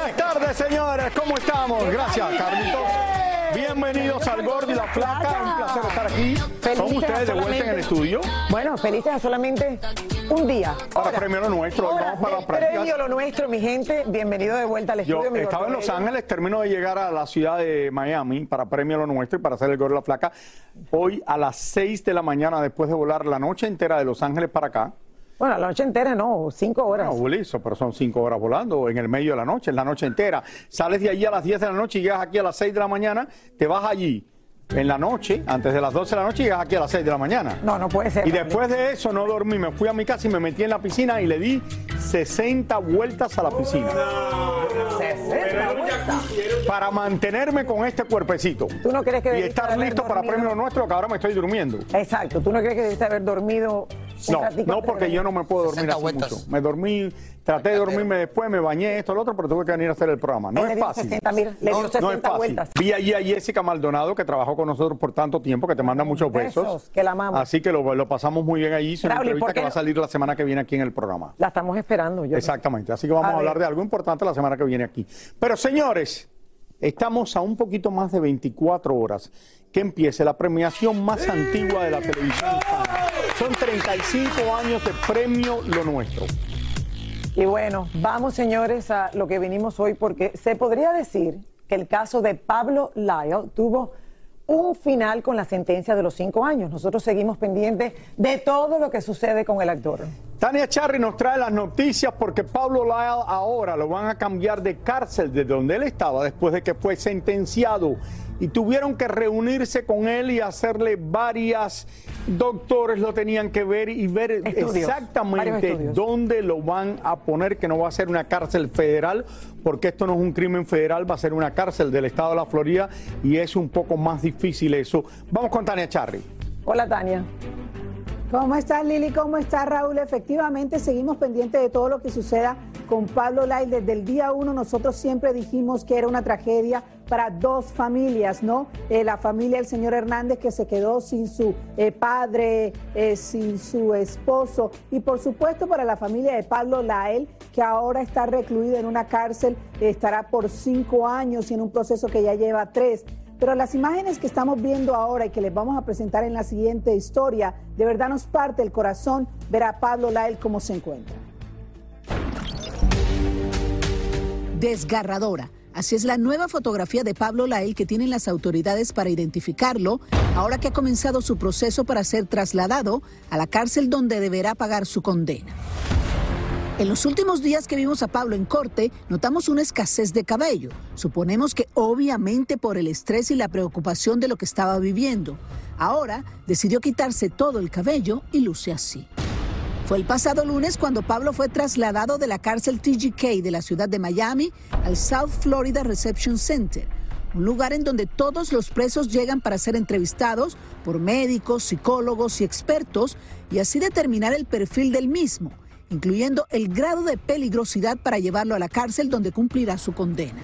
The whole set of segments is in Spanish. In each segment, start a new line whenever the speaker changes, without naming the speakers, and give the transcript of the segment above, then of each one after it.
Buenas tardes, señores, ¿cómo estamos? Gracias, Carlitos. Bienvenidos al Gordo y la Flaca, un placer estar aquí. ¿Son ustedes de vuelta en el estudio?
Bueno, felices a solamente un día.
Para premio lo nuestro, hoy
Ahora,
vamos para
premio
prácticas.
lo nuestro, mi gente. Bienvenido de vuelta al
Yo
estudio. mi
estaba en Los. Ángeles, termino de llegar a la ciudad de Miami para premio lo nuestro y para hacer el Gordo y la Flaca. Hoy a las 6 de la mañana, después de volar la noche entera de Los Ángeles para acá.
Bueno, la noche entera no, cinco horas.
No, listo, pero son cinco horas volando en el medio de la noche, en la noche entera. Sales de allí a las 10 de la noche y llegas aquí a las 6 de la mañana, te vas allí en la noche, antes de las 12 de la noche, y llegas aquí a las 6 de la mañana.
No, no puede ser.
Y después de eso no dormí, me fui a mi casa y me metí en la piscina y le di 60 vueltas a la piscina.
60 vueltas.
Para mantenerme con este cuerpecito.
¿Tú no crees que
Y estar listo para premio nuestro, que ahora me estoy durmiendo.
Exacto, ¿tú no crees que debiste haber dormido un
No, no porque yo no me puedo dormir
60
así
vueltas.
mucho. Me dormí, traté de dormirme después, me bañé, esto, lo otro, pero tuve que venir a hacer el programa. No es fácil.
60, mira, le dio 60
no es fácil.
vueltas.
Vi allí a Jessica Maldonado, que trabajó con nosotros por tanto tiempo, que te manda muchos besos.
Besos, que la amamos.
Así que lo, lo pasamos muy bien allí. Es una
Raúl, ¿y por
entrevista que va a salir la semana que viene aquí en el programa.
La estamos esperando. Yo
Exactamente. Así que vamos
A
a, hablar de algo importante la semana que viene aquí. Pero señores, estamos a un poquito más de 24 horas que empiece la premiación más antigua de la televisión hispana. Son 35 años de premio Lo Nuestro.
Y bueno, vamos señores a lo que vinimos hoy porque se podría decir que el caso de Pablo Lyle tuvo un final con la sentencia de los cinco años. Nosotros seguimos pendientes de todo lo que sucede con el actor.
Tania Charri nos trae las noticias porque Pablo Lyle ahora lo van a cambiar de cárcel de donde él estaba después de que fue sentenciado y tuvieron que reunirse con él y hacerle varias doctores lo tenían que ver y ver
Estudios,
exactamente dónde lo van a poner que no va a ser una cárcel federal porque esto no es un crimen federal va a ser una cárcel del estado de la Florida y es un poco más difícil eso vamos con Tania Charri
Hola Tania.
¿Cómo estás Lili? ¿Cómo está Raúl? Efectivamente, seguimos pendientes de todo lo que suceda con Pablo Lyle. Desde el día uno nosotros siempre dijimos que era una tragedia para dos familias, ¿no? Eh, la familia del señor Hernández que se quedó sin su eh, padre, eh, sin su esposo y por supuesto para la familia de Pablo Lyle que ahora está recluido en una cárcel, estará por cinco años y en un proceso que ya lleva tres. Pero las imágenes que estamos viendo ahora y que les vamos a presentar en la siguiente historia, de verdad nos parte el corazón ver a Pablo Lyle cómo se encuentra.
desgarradora. Así es la nueva fotografía de Pablo Lael que tienen las autoridades para identificarlo, ahora que ha comenzado su proceso para ser trasladado a la cárcel donde deberá pagar su condena. En los últimos días que vimos a Pablo en corte, notamos una escasez de cabello. Suponemos que obviamente por el estrés y la preocupación de lo que estaba viviendo. Ahora decidió quitarse todo el cabello y luce así. Fue el pasado lunes cuando Pablo fue trasladado de la cárcel TGK de la ciudad de Miami al South Florida Reception Center, un lugar en donde todos los presos llegan para ser entrevistados por médicos, psicólogos y expertos y así determinar el perfil del mismo incluyendo el grado de peligrosidad para llevarlo a la cárcel donde cumplirá su condena.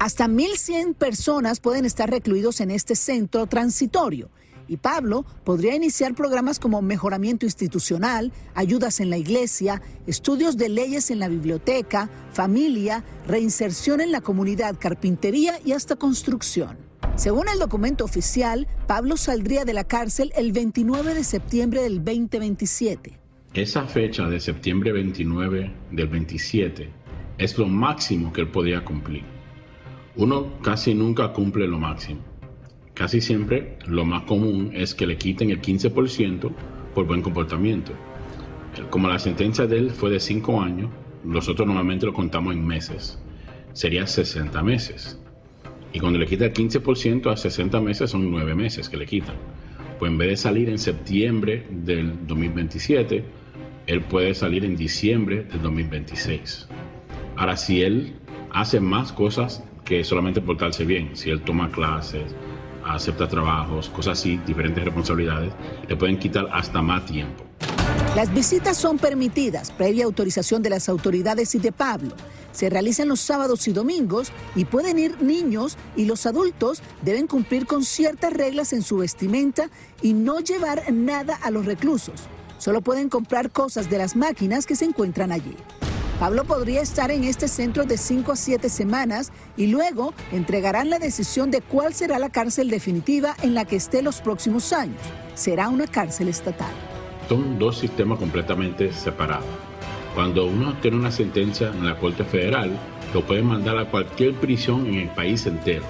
Hasta 1.100 personas pueden estar recluidos en este centro transitorio y Pablo podría iniciar programas como mejoramiento institucional, ayudas en la iglesia, estudios de leyes en la biblioteca, familia, reinserción en la comunidad, carpintería y hasta construcción. Según el documento oficial, Pablo saldría de la cárcel el 29 de septiembre del 2027.
Esa fecha de septiembre 29 del 27 es lo máximo que él podía cumplir. Uno casi nunca cumple lo máximo. Casi siempre lo más común es que le quiten el 15% por buen comportamiento. Como la sentencia de él fue de 5 años, nosotros normalmente lo contamos en meses. Sería 60 meses. Y cuando le quita el 15% a 60 meses son 9 meses que le quitan. Pues en vez de salir en septiembre del 2027, él puede salir en diciembre del 2026. Ahora, si él hace más cosas que solamente portarse bien, si él toma clases, acepta trabajos, cosas así, diferentes responsabilidades, le pueden quitar hasta más tiempo.
Las visitas son permitidas previa autorización de las autoridades y de Pablo. Se realizan los sábados y domingos y pueden ir niños y los adultos deben cumplir con ciertas reglas en su vestimenta y no llevar nada a los reclusos. Solo pueden comprar cosas de las máquinas que se encuentran allí. Pablo podría estar en este centro de 5 a 7 semanas y luego entregarán la decisión de cuál será la cárcel definitiva en la que esté los próximos años. Será una cárcel estatal.
Son dos sistemas completamente separados. Cuando uno tiene una sentencia en la Corte Federal, lo pueden mandar a cualquier prisión en el país entero.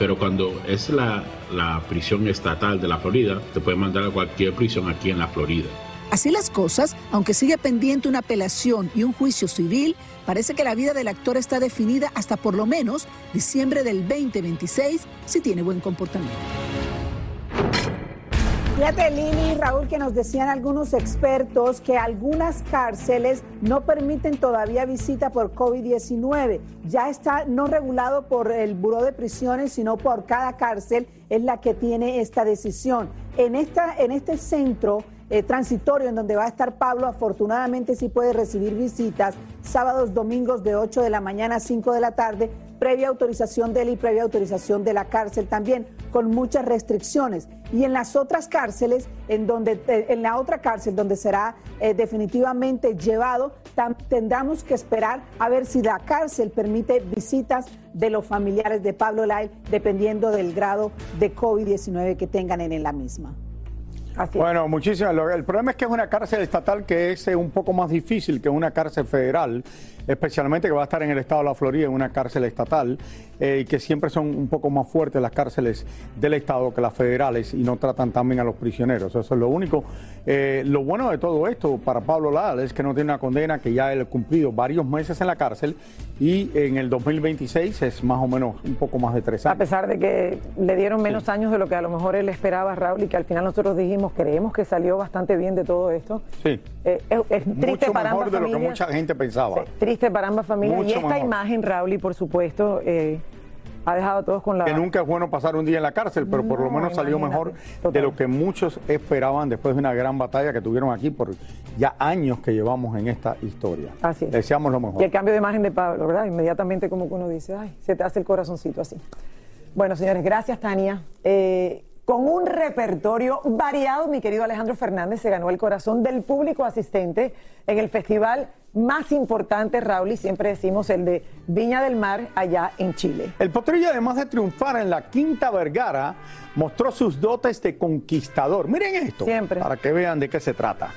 Pero cuando es la, la prisión estatal de la Florida, te pueden mandar a cualquier prisión aquí en la Florida.
Así las cosas, aunque sigue pendiente una apelación y un juicio civil, parece que la vida del actor está definida hasta por lo menos diciembre del 2026 si tiene buen comportamiento.
Fíjate, Lili y Raúl, que nos decían algunos expertos que algunas cárceles no permiten todavía visita por COVID-19. Ya está no regulado por el Buró de Prisiones, sino por cada cárcel es la que tiene esta decisión. En, esta, en este centro eh, transitorio en donde va a estar Pablo. Afortunadamente sí puede recibir visitas sábados, domingos de 8 de la mañana a 5 de la tarde, previa autorización de él y previa autorización de la cárcel también, con muchas restricciones. Y en las otras cárceles, en, donde, eh, en la otra cárcel donde será eh, definitivamente llevado, tendremos que esperar a ver si la cárcel permite visitas de los familiares de Pablo Lai, dependiendo del grado de COVID-19 que tengan en la misma
bueno, muchísimas. El problema es que es una cárcel estatal que es eh, un poco más difícil que una cárcel federal, especialmente que va a estar en el estado de la Florida, en una cárcel estatal, eh, y que siempre son un poco más fuertes las cárceles del estado que las federales y no tratan también a los prisioneros. Eso es lo único. Eh, lo bueno de todo esto para Pablo Lal es que no tiene una condena, que ya él ha cumplido varios meses en la cárcel y en el 2026 es más o menos un poco más de tres años.
A pesar de que le dieron menos años de lo que a lo mejor él esperaba, Raúl, y que al final nosotros dijimos creemos que salió bastante bien de todo esto.
Sí.
Eh, es, triste
Mucho
para
mejor
ambas
de lo que mucha gente pensaba.
triste para ambas familias. y esta imagen, Raúl, y por supuesto, eh, ha dejado a todos con la...
Que nunca es bueno pasar un día en la cárcel, pero por lo menos salió mejor de lo que muchos esperaban después de una gran batalla que tuvieron aquí por ya años que llevamos en esta historia.
Así es.
Deseamos lo mejor.
Y el cambio de imagen de Pablo, ¿verdad? Inmediatamente como que uno dice, ay, se te hace el corazoncito así. Bueno, señores, gracias, Tania. Eh, con un repertorio variado, mi querido Alejandro Fernández se ganó el corazón del público asistente en el festival más importante, Raúl, y siempre decimos el de Viña del Mar, allá en Chile.
El potrillo, además de triunfar en la Quinta Vergara, mostró sus dotes de conquistador. Miren esto,
Siempre.
para que vean de qué se trata.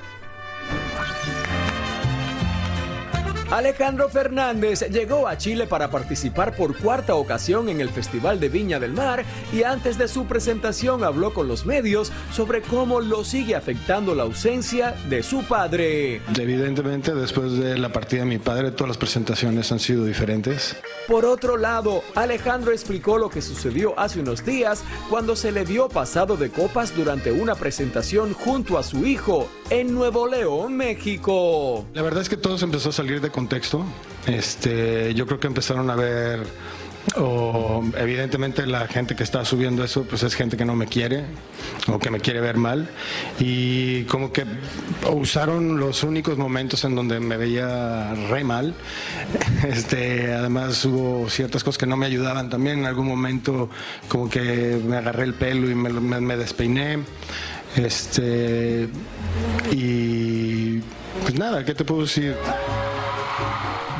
Alejandro Fernández llegó a Chile para participar por cuarta ocasión en el Festival de Viña del Mar y antes de su presentación habló con los medios sobre cómo lo sigue afectando la ausencia de su padre.
Evidentemente, después de la partida de mi padre, todas las presentaciones han sido diferentes.
Por otro lado, Alejandro explicó lo que sucedió hace unos días cuando se le vio pasado de copas durante una presentación junto a su hijo en Nuevo León, México.
La verdad es que todo se empezó a salir de contexto. Este, yo creo que empezaron a ver o evidentemente la gente que está subiendo eso pues es gente que no me quiere o que me quiere ver mal y como que usaron los únicos momentos en donde me veía re mal. Este además hubo ciertas cosas que no me ayudaban también. En algún momento como que me agarré el pelo y me, me, me despeiné. Este y pues nada qué te puedo decir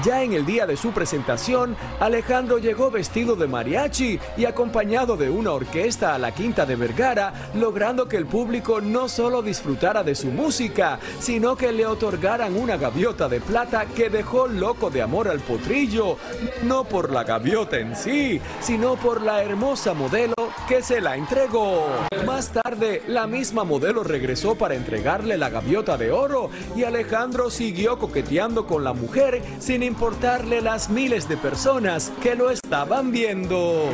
ya en el día de su presentación, Alejandro llegó vestido de mariachi y acompañado de una orquesta a la Quinta de Vergara, logrando que el público no solo disfrutara de su música, sino que le otorgaran una gaviota de plata que dejó loco de amor al potrillo, no por la gaviota en sí, sino por la hermosa modelo que se la entregó. Más tarde, la misma modelo regresó para entregarle la gaviota de oro y Alejandro siguió coqueteando con la mujer sin importarle las miles de personas que lo estaban viendo.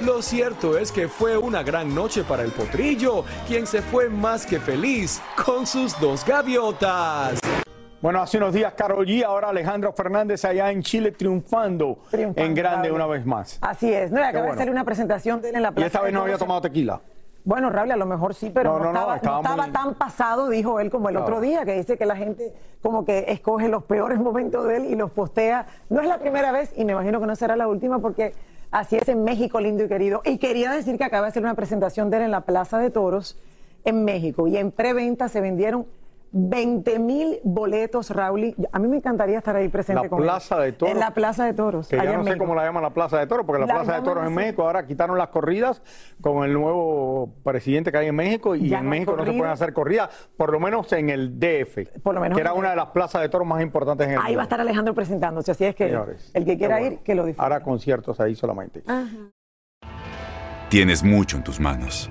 Lo cierto es que fue una gran noche para el potrillo, quien se fue más que feliz con sus dos gaviotas.
Bueno, hace unos días Carol G, ahora Alejandro Fernández allá en Chile triunfando,
Triunfando,
en grande una vez más.
Así es, no, y acaba
Qué
de
bueno.
hacer una presentación de él en la
Y
plaza.
esta vez no había tomado tequila.
Bueno, Raúl, a lo mejor sí, pero
No,
no, estaba, no
estaba
estaba
muy-
tan pasado, dijo él, como el otro día, que dice que la gente como que escoge los peores momentos de él y los postea. No es la primera vez y me imagino que no será la última porque así es en México, lindo y querido. Y quería decir que acaba de hacer una presentación de él en la Plaza de Toros en México y en preventa se vendieron 20 mil boletos, Raúl. A mí me encantaría estar ahí presente
La
con él.
Plaza de Toros.
En la Plaza de Toros.
Que ya no sé
México.
cómo la llaman la Plaza de Toros, porque la,
La
Plaza de Toros en. México ahora quitaron las corridas con el nuevo presidente que hay en México y
Ya
en
no
México no se pueden hacer corridas, por lo menos en el DF,
Por lo menos
que era una de las plazas de toros más importantes en el
Ahí va a estar Alejandro presentándose, así es que
Señores,
el que quiera
bueno.
ir, que lo disfrute.
Hará conciertos ahí solamente.
Tienes mucho en tus manos.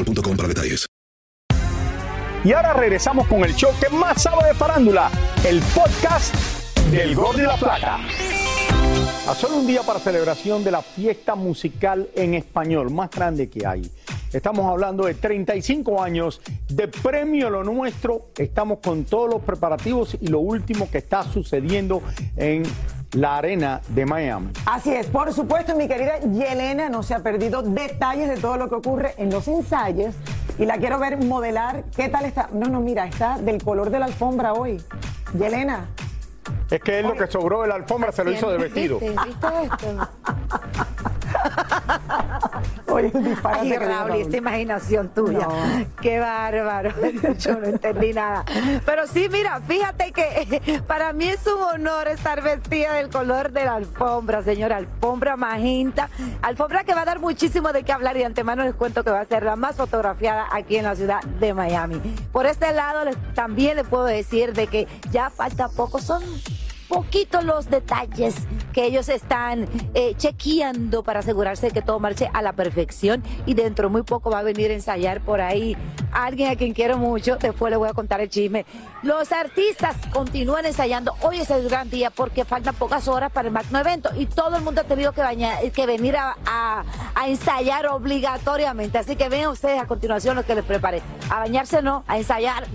para detalles.
Y ahora regresamos con el show que más sabe de farándula, el podcast del Gol de la Plata. A solo un día para celebración de la fiesta musical en español más grande que hay. Estamos hablando de 35 años de Premio Lo Nuestro. Estamos con todos los preparativos y lo último que está sucediendo en la arena de Miami.
Así es, por supuesto, mi querida Yelena no se ha perdido detalles de todo lo que ocurre en los ensayos y la quiero ver modelar. ¿Qué tal está? No, no, mira, está del color de la alfombra hoy. Yelena.
Es que es lo que sobró de la alfombra se lo hizo de vestido.
¿Viste, ¿Viste esto? Oye,
Ay, Raúl, esta imaginación tuya. Qué bárbaro. Yo no entendí nada. Pero sí, mira, fíjate que para mí es un honor estar vestida del color de la alfombra, señora. Alfombra magenta. Alfombra que va a dar muchísimo de qué hablar y de antemano les cuento que va a ser la más fotografiada aquí en la ciudad de Miami. Por este lado, les- también les puedo decir de que ya falta poco. Son poquitos los detalles que ellos están eh, chequeando para asegurarse de que todo marche a la perfección y dentro de muy poco va a venir a ensayar por ahí alguien a quien quiero mucho, después le voy a contar el chisme. Los artistas continúan ensayando, hoy es el gran día porque faltan pocas horas para el magno evento y todo el mundo ha tenido que, que venir a, a- a ensayar obligatoriamente, así que vean ustedes a continuación lo que les preparé. A bañarse no, a ensayar.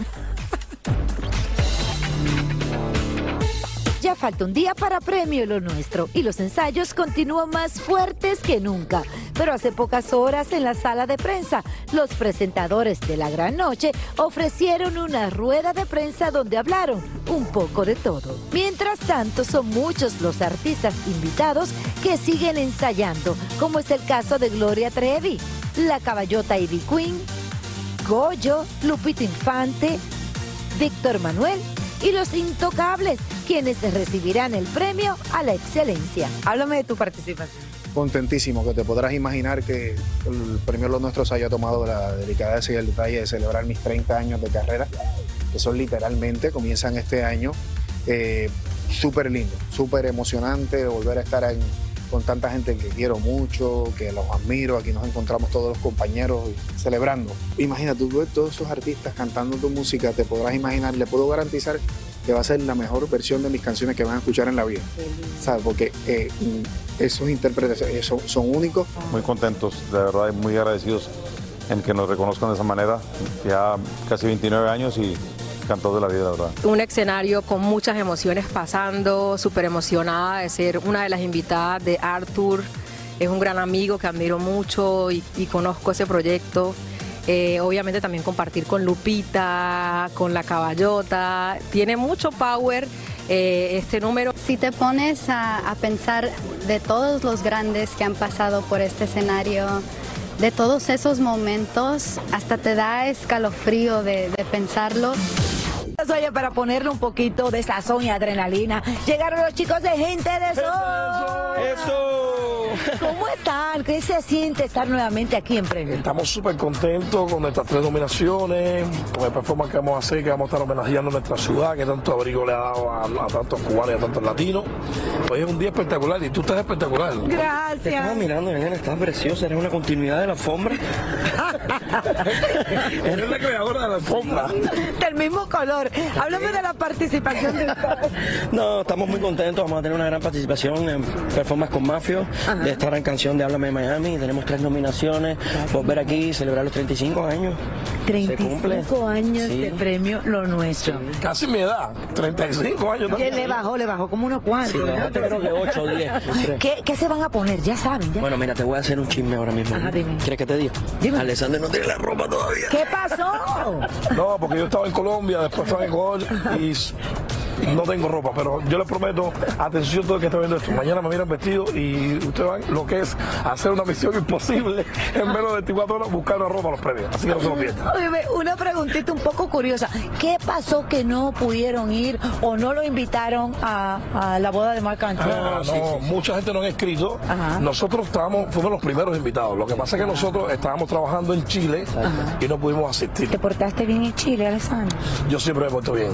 Ya falta un día para premio lo nuestro y los ensayos continúan más fuertes que nunca. Pero hace pocas horas en la sala de prensa, los presentadores de la gran noche ofrecieron una rueda de prensa donde hablaron un poco de todo. Mientras tanto, son muchos los artistas invitados que siguen ensayando, como es el caso de Gloria Trevi, la caballota Ivy Queen, Goyo, Lupita Infante, Víctor Manuel y los intocables, quienes recibirán el premio a la excelencia. Háblame de tu participación.
contentísimo, que te podrás imaginar que el premio Lo Nuestro se haya tomado la delicadeza y el detalle de celebrar mis 30 años de carrera, que son literalmente, comienzan este año, eh, súper lindo, súper emocionante volver a estar en- con tanta gente que quiero mucho, que los admiro, aquí nos encontramos todos los compañeros celebrando. Imagínate, tú ves todos esos artistas cantando tu música, te podrás imaginar, le puedo garantizar que va a ser la mejor versión de mis canciones que van a escuchar en la vida. ¿Sabes? Porque eh, esos intérpretes eh, son, son únicos.
Muy contentos, de verdad, y muy agradecidos en que nos reconozcan de esa manera. Ya casi 29 años y de la vida, la verdad.
Un escenario con muchas emociones pasando, súper emocionada de ser una de las invitadas de Arthur. Es un gran amigo que admiro mucho y, y conozco ese proyecto. Eh, obviamente también compartir con Lupita, con la caballota. Tiene mucho power eh, este número.
Si te pones a, pensar de todos los grandes que han pasado por este escenario, de todos esos momentos, hasta te da escalofrío de pensarlo.
Oye, para ponerle un poquito de sazón y adrenalina, llegaron los chicos de Gente de Sol.
¡Eso!
¿Cómo están? ¿Qué se siente estar nuevamente aquí en Premio?
Estamos súper contentos con nuestras tres nominaciones, con el performance que vamos a hacer, que vamos a estar homenajeando nuestra ciudad, que tanto abrigo le ha dado a, a tantos cubanos y a tantos latinos. Pues es un día espectacular y tú estás espectacular.
Gracias.
Estaba mirando, nena, estás preciosa, eres una continuidad de la alfombra.
Eres la creadora de la alfombra.
Del mismo color. Háblame de la participación de ustedes.
No, estamos muy contentos, vamos a tener una gran participación en performance con Mafio, de estar en canción de Háblame de Miami, tenemos tres nominaciones, volver aquí, celebrar los 35 años. Se cumple.
35 años
Sí.
de premio Lo Nuestro.
Casi mi edad, 35 años.
¿Qué le bajó? Le bajó como unos cuantos.
Sí, yo creo que 8 o 10.
¿Qué, qué se van a poner? Ya saben. Ya.
Bueno, mira, te voy a hacer un chisme ahora mismo. ¿Quieres que te diga? No tiene la ropa todavía.
¿Qué pasó?
No, porque yo estaba en Colombia, después estaba en Ecuador y s- y no tengo ropa, pero yo les prometo, atención todo el que está viendo esto, mañana me miran vestido y ustedes van lo que es hacer una misión imposible en menos de 24 horas buscar una ropa a los premios, así que no se lo pierdan.
Una preguntita un poco curiosa. ¿Qué pasó que no pudieron ir o no lo invitaron a, a la boda de Marc Anthony?
Ah, no, mucha gente no ha escrito. Nosotros estábamos, fuimos los primeros invitados. Lo que pasa es que nosotros estábamos trabajando en Chile y no pudimos asistir.
¿Te portaste bien en Chile, Alessandro?
Yo siempre me porto bien.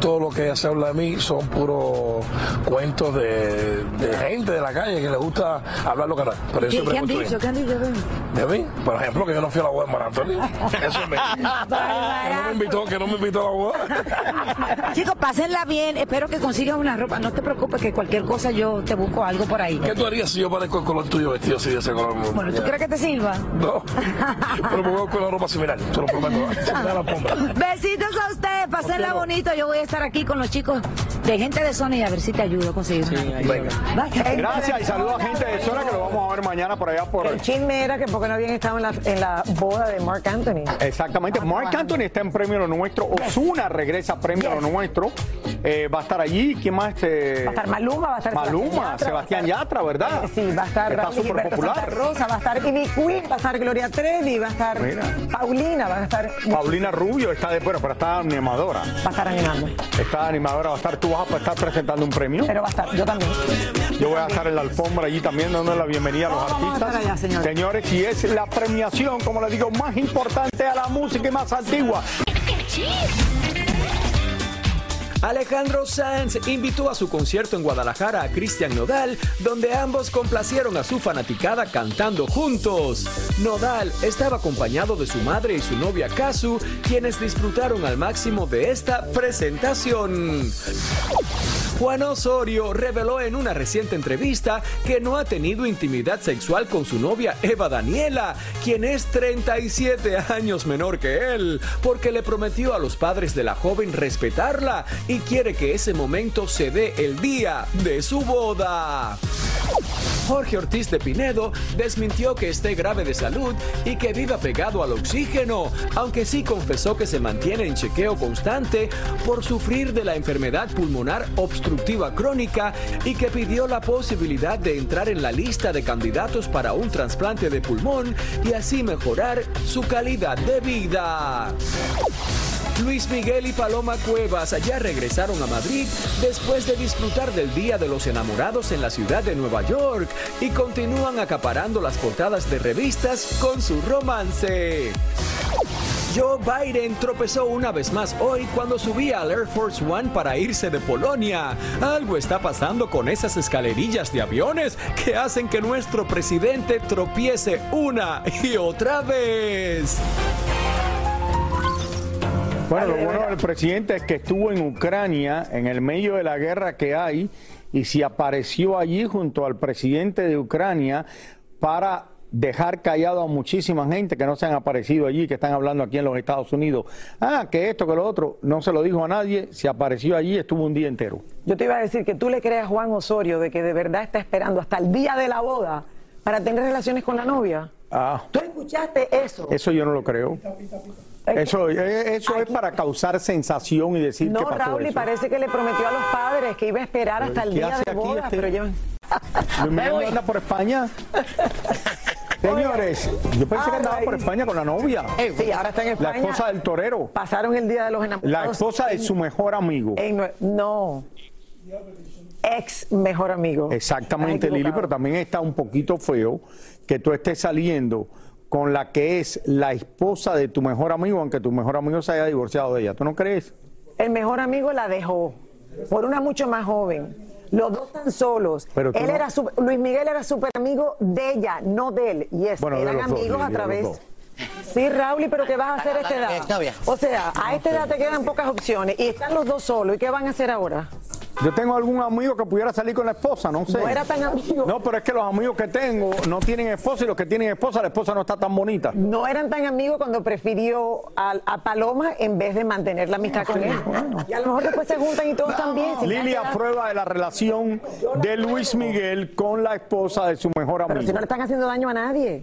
Todo lo que se habla de mí son puros cuentos de, de gente de la calle que le gusta hablar lo que. Pero
¿Qué, qué han dicho? ¿Qué han dicho? Ven.
¿De mí? Por ejemplo, que yo no fui a la boda de. Eso es mentira. que no me invitó, que no me invitó a la boda.
Chicos, pásenla bien. Espero que consigan una ropa. No te preocupes que cualquier cosa yo te busco algo por ahí.
¿Qué tú harías si yo parezco el color tuyo vestido así de ese color?
Bueno, ¿tú crees que te sirva?
No, pero me voy con la ropa similar, te lo prometo.
Besitos a ustedes, pásenla bonito. Yo voy a estar aquí con los chicos de gente de Sony a ver si te ayudo a conseguir una. Bye.
Gracias y saludos a gente de zona que lo vamos a ver mañana por allá por
El chisme era que porque no habían estado en la, en la boda de Mark Anthony.
Exactamente. Mark Anthony está en Premio Lo Nuestro. Osuna regresa a Premio Lo Nuestro. Eh, va a estar allí. ¿Quién más? Este...
Va a estar Maluma, va a estar
Maluma, Sebastián Yatra, ¿verdad?
Eh, sí, va a estar
Está súper
Gilberto
popular.
Santa Rosa, va a estar Ivy Queen, va a estar Gloria Trevi, va a estar
Mira.
Paulina, va a estar...
Paulina Rubio está de bueno, pero está animadora.
Va a estar animando.
Está animadora, va a estar. Tú vas a estar presentando un premio.
Pero va a estar, yo también.
Yo voy a estar en la alfombra allí también dando la bienvenida a los
Vamos a
artistas.
estar allá, señores.
Señores, y es la premiación, como les digo, más importante a la música y más antigua.
Alejandro Sanz invitó a su concierto en Guadalajara a Cristian Nodal, donde ambos complacieron a su fanaticada cantando juntos. Nodal estaba acompañado de su madre y su novia Kazu, quienes disfrutaron al máximo de esta presentación. Juan Osorio reveló en una reciente entrevista que no ha tenido intimidad sexual con su novia Eva Daniela, quien es 37 años menor que él, porque le prometió a los padres de la joven respetarla y quiere que ese momento se dé el día de su boda. Jorge Ortiz de Pinedo desmintió que esté grave de salud y que viva pegado al oxígeno, aunque sí confesó que se mantiene en chequeo constante por sufrir de la enfermedad pulmonar obstructiva crónica y que pidió la posibilidad de entrar en la lista de candidatos para un trasplante de pulmón y así mejorar su calidad de vida. Luis Miguel y Paloma Cuevas ya regresaron a Madrid después de disfrutar del Día de los Enamorados en la ciudad de Nueva York y continúan acaparando las portadas de revistas con su romance. Joe Biden tropezó una vez más hoy cuando subía al Air Force One para irse de Polonia. Algo está pasando con esas escalerillas de aviones que hacen que nuestro presidente tropiece una y otra vez.
Bueno, lo bueno del presidente es que estuvo en Ucrania en el medio de la guerra que hay y se apareció allí junto al presidente de Ucrania para dejar callado a muchísima gente que no se han aparecido allí, que están hablando aquí en los Estados Unidos. Ah, que esto, que lo otro, no se lo dijo a nadie, se apareció allí, estuvo un día entero.
Yo te iba a decir que tú le creas a Juan Osorio de que de verdad está esperando hasta el día de la boda para tener relaciones con la novia.
Ah,
¿Tú escuchaste eso?
eso yo no lo creo. Eso, eh, eso es para causar sensación y decir que
No,
pasó
Raúl, y
eso.
parece que le prometió a los padres que iba a esperar hasta el
¿Qué
día de
aquí
boda,
este?
pero yo...
Miguel anda por España. Señores, yo pensé que andaba por España con la novia.
Sí, ahora está en
La
España.
esposa del torero.
Pasaron el día de los enamorados.
La esposa de su mejor amigo.
en no. Ex mejor amigo.
Exactamente, Lili, pero también está un poquito feo que tú estés saliendo con la que es la esposa de tu mejor amigo, aunque tu mejor amigo se haya divorciado de ella. ¿Tú no crees?
El mejor amigo la dejó por una mucho más joven. Los dos están solos.
Pero
él
no-
era Luis Miguel era súper amigo de ella, no de él. Y es,
Bueno,
eran
dos,
amigos a través. Sí, Raúl, pero ¿qué vas a hacer a esta edad? O sea, a esta edad te quedan pocas opciones y están los dos solos. ¿Y qué van a hacer ahora?
Yo tengo algún amigo que pudiera salir con la esposa, no sé.
No era tan amigo.
No, pero es que los amigos que tengo no tienen esposa y los que tienen esposa, la esposa no está tan bonita.
No eran tan amigos cuando prefirió a, a Paloma en vez de mantener la amistad con él. Y a lo mejor después se juntan y todos están bien. sin
Lili aprueba de la relación de Luis Miguel con la esposa de su mejor
Pero si
amigo.
no le están haciendo daño a nadie.